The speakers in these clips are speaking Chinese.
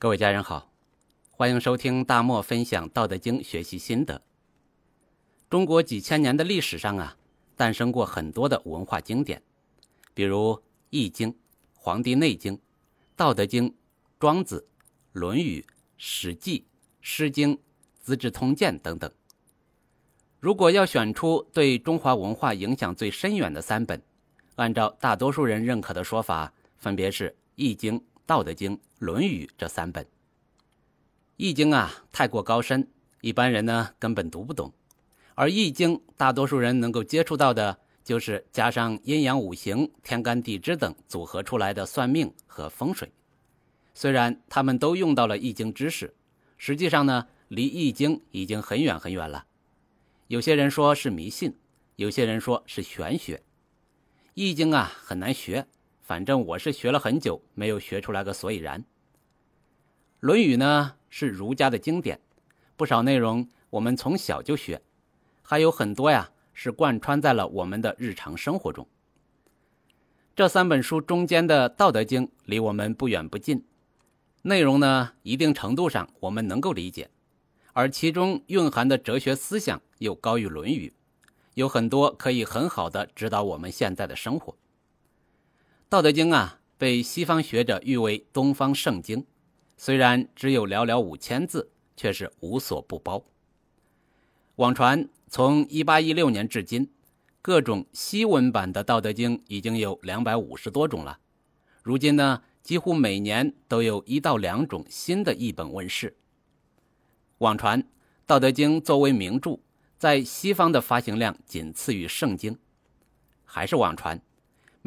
各位家人好，欢迎收听大漠分享《道德经》学习心得。中国几千年的历史上啊，诞生过很多的文化经典，比如《易经》《黄帝内经》《道德经》《庄子》《论语》《史记》《诗经》《资治通鉴》等等。如果要选出对中华文化影响最深远的三本，按照大多数人认可的说法，分别是《易经》。《道德经》《论语》这三本，《易经》啊太过高深，一般人呢根本读不懂；而《易经》，大多数人能够接触到的，就是加上阴阳五行、天干地支等组合出来的算命和风水。虽然他们都用到了《易经》知识，实际上呢，离《易经》已经很远很远了。有些人说是迷信，有些人说是玄学，《易经》啊很难学。反正我是学了很久，没有学出来个所以然。《论语》呢是儒家的经典，不少内容我们从小就学，还有很多呀是贯穿在了我们的日常生活中。这三本书中间的《道德经》离我们不远不近，内容呢一定程度上我们能够理解，而其中蕴含的哲学思想又高于《论语》，有很多可以很好的指导我们现在的生活。《道德经》啊，被西方学者誉为东方圣经，虽然只有寥寥五千字，却是无所不包。网传从1816年至今，各种西文版的《道德经》已经有两百五十多种了。如今呢，几乎每年都有一到两种新的译本问世。网传《道德经》作为名著，在西方的发行量仅次于圣经，还是网传。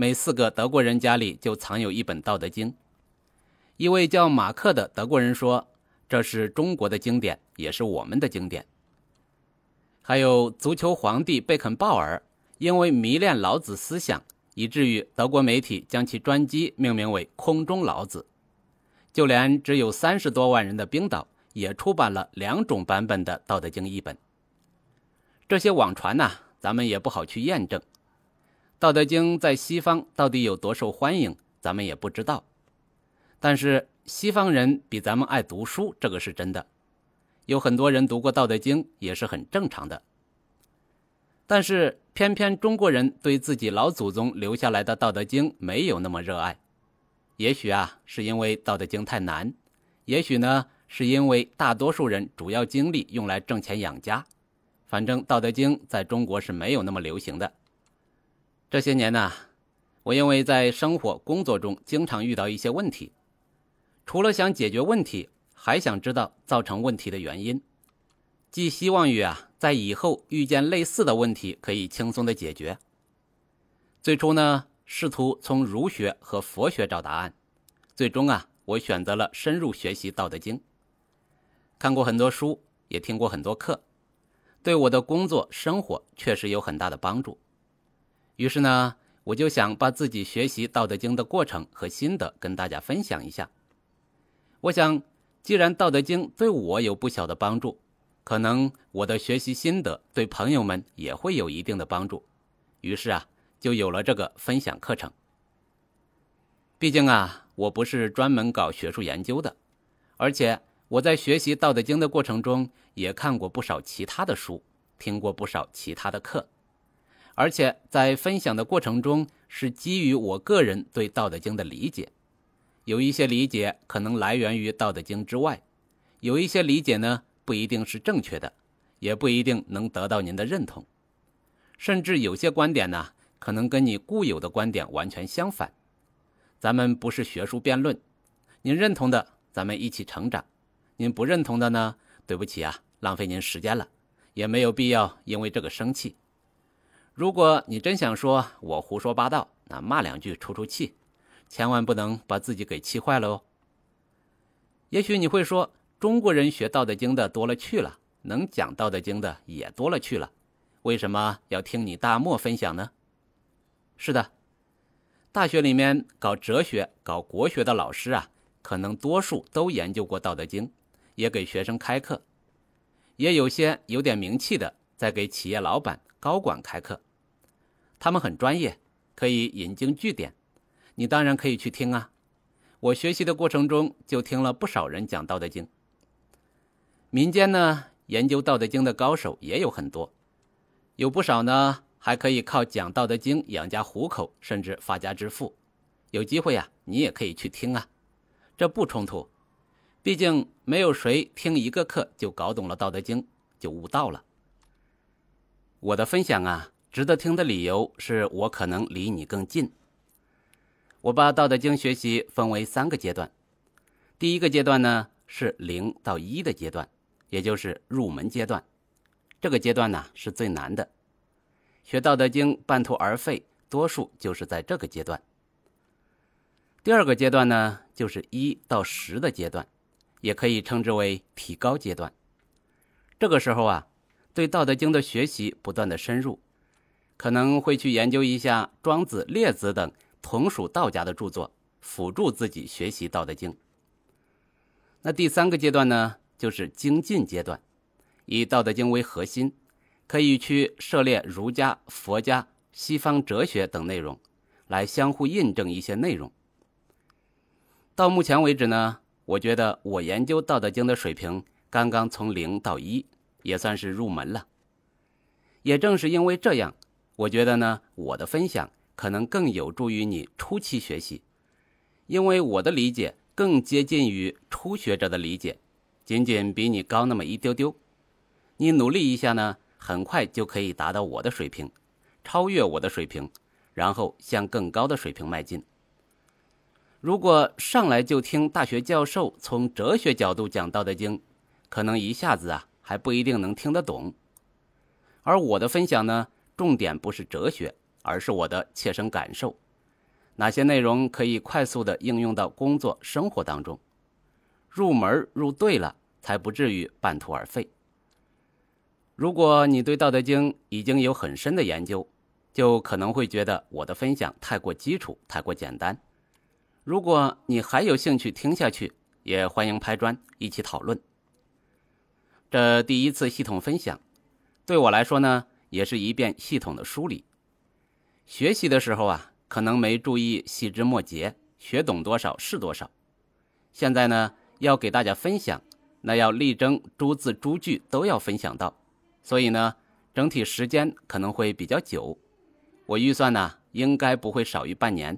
每四个德国人家里就藏有一本《道德经》。一位叫马克的德国人说：“这是中国的经典，也是我们的经典。”还有足球皇帝贝肯鲍尔，因为迷恋老子思想，以至于德国媒体将其专辑命名为“空中老子”。就连只有三十多万人的冰岛，也出版了两种版本的《道德经》译本。这些网传呐，咱们也不好去验证。《道德经》在西方到底有多受欢迎，咱们也不知道。但是西方人比咱们爱读书，这个是真的。有很多人读过《道德经》，也是很正常的。但是偏偏中国人对自己老祖宗留下来的《道德经》没有那么热爱。也许啊，是因为《道德经》太难；也许呢，是因为大多数人主要精力用来挣钱养家。反正《道德经》在中国是没有那么流行的。这些年呢，我因为在生活工作中经常遇到一些问题，除了想解决问题，还想知道造成问题的原因，寄希望于啊，在以后遇见类似的问题可以轻松的解决。最初呢，试图从儒学和佛学找答案，最终啊，我选择了深入学习《道德经》，看过很多书，也听过很多课，对我的工作生活确实有很大的帮助。于是呢，我就想把自己学习《道德经》的过程和心得跟大家分享一下。我想，既然《道德经》对我有不小的帮助，可能我的学习心得对朋友们也会有一定的帮助。于是啊，就有了这个分享课程。毕竟啊，我不是专门搞学术研究的，而且我在学习《道德经》的过程中，也看过不少其他的书，听过不少其他的课。而且在分享的过程中，是基于我个人对《道德经》的理解，有一些理解可能来源于《道德经》之外，有一些理解呢不一定是正确的，也不一定能得到您的认同，甚至有些观点呢可能跟你固有的观点完全相反。咱们不是学术辩论，您认同的咱们一起成长，您不认同的呢，对不起啊，浪费您时间了，也没有必要因为这个生气。如果你真想说我胡说八道，那骂两句出出气，千万不能把自己给气坏了哦。也许你会说，中国人学《道德经》的多了去了，能讲《道德经》的也多了去了，为什么要听你大漠分享呢？是的，大学里面搞哲学、搞国学的老师啊，可能多数都研究过《道德经》，也给学生开课，也有些有点名气的在给企业老板。高管开课，他们很专业，可以引经据典，你当然可以去听啊。我学习的过程中就听了不少人讲《道德经》。民间呢，研究《道德经》的高手也有很多，有不少呢还可以靠讲《道德经》养家糊口，甚至发家致富。有机会呀，你也可以去听啊，这不冲突。毕竟没有谁听一个课就搞懂了《道德经》，就悟道了。我的分享啊，值得听的理由是我可能离你更近。我把《道德经》学习分为三个阶段，第一个阶段呢是零到一的阶段，也就是入门阶段。这个阶段呢是最难的，学《道德经》半途而废，多数就是在这个阶段。第二个阶段呢，就是一到十的阶段，也可以称之为提高阶段。这个时候啊，对《道德经》的学习不断的深入，可能会去研究一下庄子、列子等同属道家的著作，辅助自己学习《道德经》。那第三个阶段呢，就是精进阶段，以《道德经》为核心，可以去涉猎儒家、佛家、西方哲学等内容，来相互印证一些内容。到目前为止呢，我觉得我研究《道德经》的水平刚刚从零到一，也算是入门了。也正是因为这样，我觉得呢，我的分享可能更有助于你初期学习，因为我的理解更接近于初学者的理解，仅仅比你高那么一丢丢。你努力一下呢，很快就可以达到我的水平，超越我的水平，然后向更高的水平迈进。如果上来就听大学教授从哲学角度讲《道德经》，可能一下子啊还不一定能听得懂。而我的分享呢，重点不是哲学，而是我的切身感受，哪些内容可以快速的应用到工作生活当中，入门入对了，才不至于半途而废。如果你对《道德经》已经有很深的研究，就可能会觉得我的分享太过基础，太过简单。如果你还有兴趣听下去，也欢迎拍砖一起讨论。这第一次系统分享，对我来说呢，也是一遍系统的梳理。学习的时候啊，可能没注意细枝末节，学懂多少是多少。现在呢，要给大家分享，那要力争逐字逐句都要分享到，所以呢，整体时间可能会比较久。我预算呢，应该不会少于半年。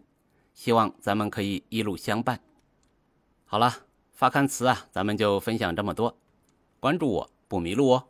希望咱们可以一路相伴。好了，发刊词啊，咱们就分享这么多。关注我不迷路哦。